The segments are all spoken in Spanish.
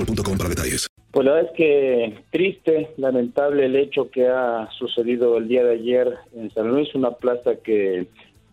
boostmobile.com para detalles. Pues la verdad es que triste, lamentable el hecho que ha sucedido el día de ayer en San Luis, una plaza que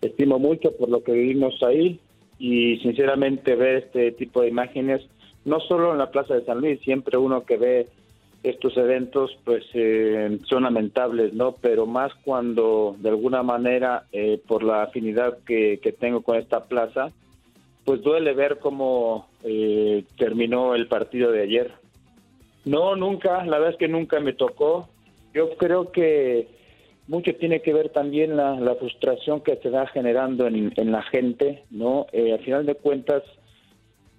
estimo mucho por lo que vivimos ahí y sinceramente ver este tipo de imágenes, no solo en la plaza de San Luis, siempre uno que ve estos eventos pues eh, son lamentables, ¿no? Pero más cuando de alguna manera eh, por la afinidad que, que tengo con esta plaza, pues duele ver cómo eh, terminó el partido de ayer. No, nunca, la verdad es que nunca me tocó. Yo creo que mucho tiene que ver también la, la frustración que se va generando en, la gente, ¿no? Eh, al final de cuentas,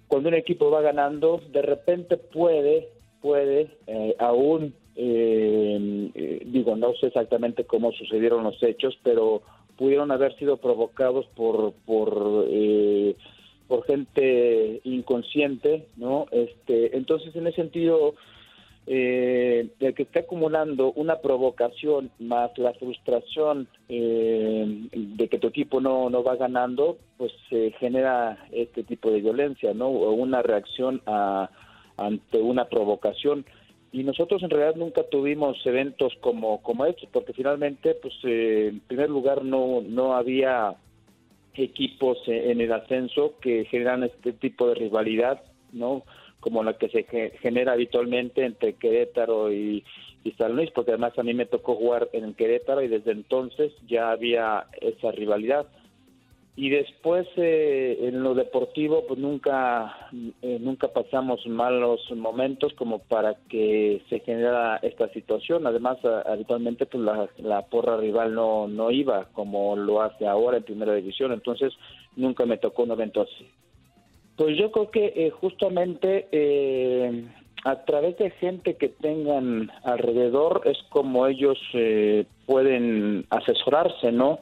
cuando un equipo va ganando, de repente puede, puede, eh, aún, eh, eh, digo, no sé exactamente cómo sucedieron los hechos, pero pudieron haber sido provocados por, por eh, por gente inconsciente, ¿no? Este, entonces, en ese sentido, eh, el que está acumulando una provocación más la frustración eh, de que tu equipo no, no va ganando, pues se genera este tipo de violencia, ¿no? O una reacción a, ante una provocación. Y nosotros en realidad nunca tuvimos eventos como, como estos, porque finalmente, pues eh, en primer lugar no, no había equipos en el ascenso que generan este tipo de rivalidad, ¿no? Como la que se ge- genera habitualmente entre Querétaro y, y San Luis, porque además a mí me tocó jugar en Querétaro y desde entonces ya había esa rivalidad. Y después eh, en lo deportivo, pues nunca, eh, nunca pasamos malos momentos como para que se generara esta situación. Además, habitualmente pues la, la porra rival no, no iba como lo hace ahora en primera división. Entonces, nunca me tocó un evento así. Pues yo creo que eh, justamente eh, a través de gente que tengan alrededor es como ellos eh, pueden asesorarse, ¿no?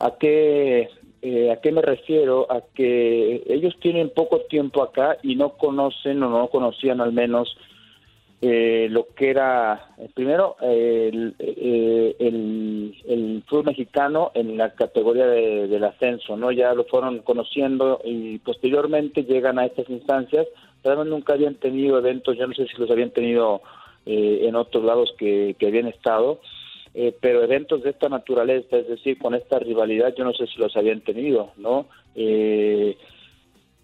¿A qué, eh, ¿A qué me refiero? A que ellos tienen poco tiempo acá y no conocen o no conocían al menos eh, lo que era, eh, primero, el, eh, el, el fútbol mexicano en la categoría de- del ascenso, ¿no? Ya lo fueron conociendo y posteriormente llegan a estas instancias, pero nunca habían tenido eventos, yo no sé si los habían tenido eh, en otros lados que, que habían estado, eh, pero eventos de esta naturaleza, es decir, con esta rivalidad, yo no sé si los habían tenido, ¿no? Eh,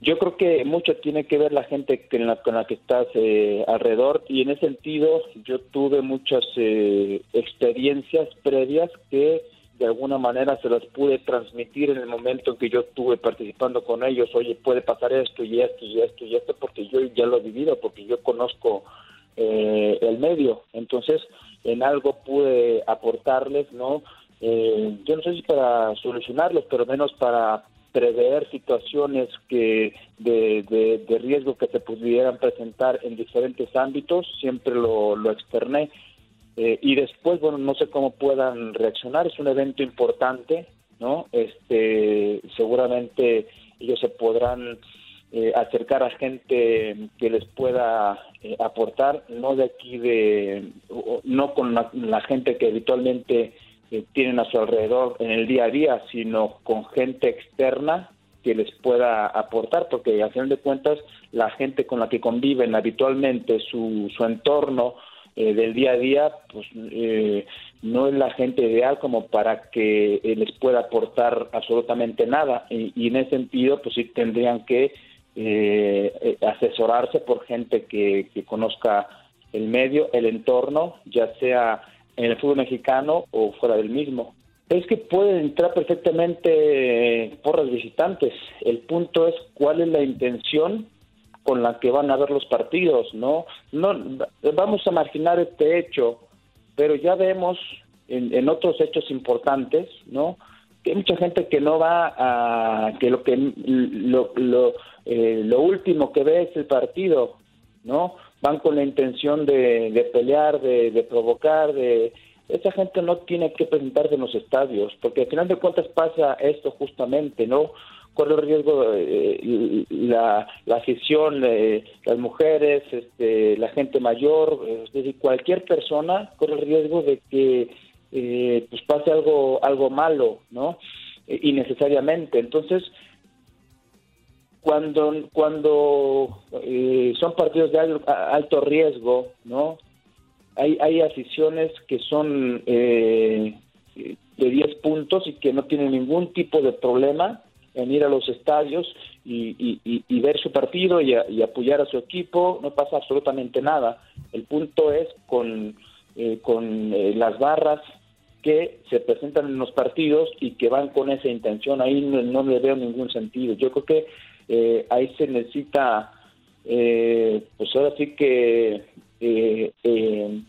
yo creo que mucho tiene que ver la gente en la- con la que estás eh, alrededor y en ese sentido yo tuve muchas eh, experiencias previas que de alguna manera se las pude transmitir en el momento en que yo estuve participando con ellos, oye, puede pasar esto y esto y esto y esto, porque yo ya lo he vivido, porque yo conozco eh, el medio, entonces en algo pude aportarles, ¿no? Eh, yo no sé si para solucionarlos, pero menos para prever situaciones que de, de, riesgo que se pudieran presentar en diferentes ámbitos, siempre lo, lo externé. Eh, y después, bueno, no sé cómo puedan reaccionar, es un evento importante, ¿no? Este, seguramente ellos se podrán eh, acercar a gente que les pueda eh, aportar, no de aquí de, no con la gente que habitualmente tienen a su alrededor en el día a día, sino con gente externa que les pueda aportar, porque al final de cuentas la gente con la que conviven habitualmente, su, su entorno eh, del día a día, pues eh, no es la gente ideal como para que eh, les pueda aportar absolutamente nada. Y, y, en ese sentido, pues sí tendrían que asesorarse por gente que, conozca el medio, el entorno, ya sea en el fútbol mexicano o fuera del mismo. Es que pueden entrar perfectamente porras visitantes. El punto es cuál es la intención con la que van a ver los partidos, ¿no? No vamos a marginar este hecho, pero ya vemos en, otros hechos importantes, ¿no? Que hay mucha gente que no va a que lo que lo, lo, eh, lo último que ve es el partido, ¿no? van con la intención de, pelear, de, provocar, de esa gente no tiene que presentarse en los estadios, porque al final de cuentas pasa esto justamente, ¿no? Corre el riesgo eh, la, la afición, eh, las mujeres, este, la gente mayor, es decir, cualquier persona corre el riesgo de que eh, pues pase algo, algo malo, ¿no? innecesariamente. Entonces, cuando cuando eh, son partidos de alto riesgo, ¿no? Hay, hay aficiones que son eh, de 10 puntos y que no tienen ningún tipo de problema en ir a los estadios y, y, ver su partido y, apoyar a su equipo, no pasa absolutamente nada. El punto es con, eh, con las barras que se presentan en los partidos y que van con esa intención. Ahí no, no le veo ningún sentido. Yo creo que eh, ahí se necesita, eh, pues ahora sí que eh,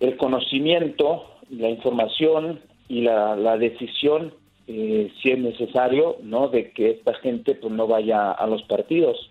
el conocimiento, la información y la, la decisión, si es necesario, ¿no? De que esta gente pues no vaya a los partidos.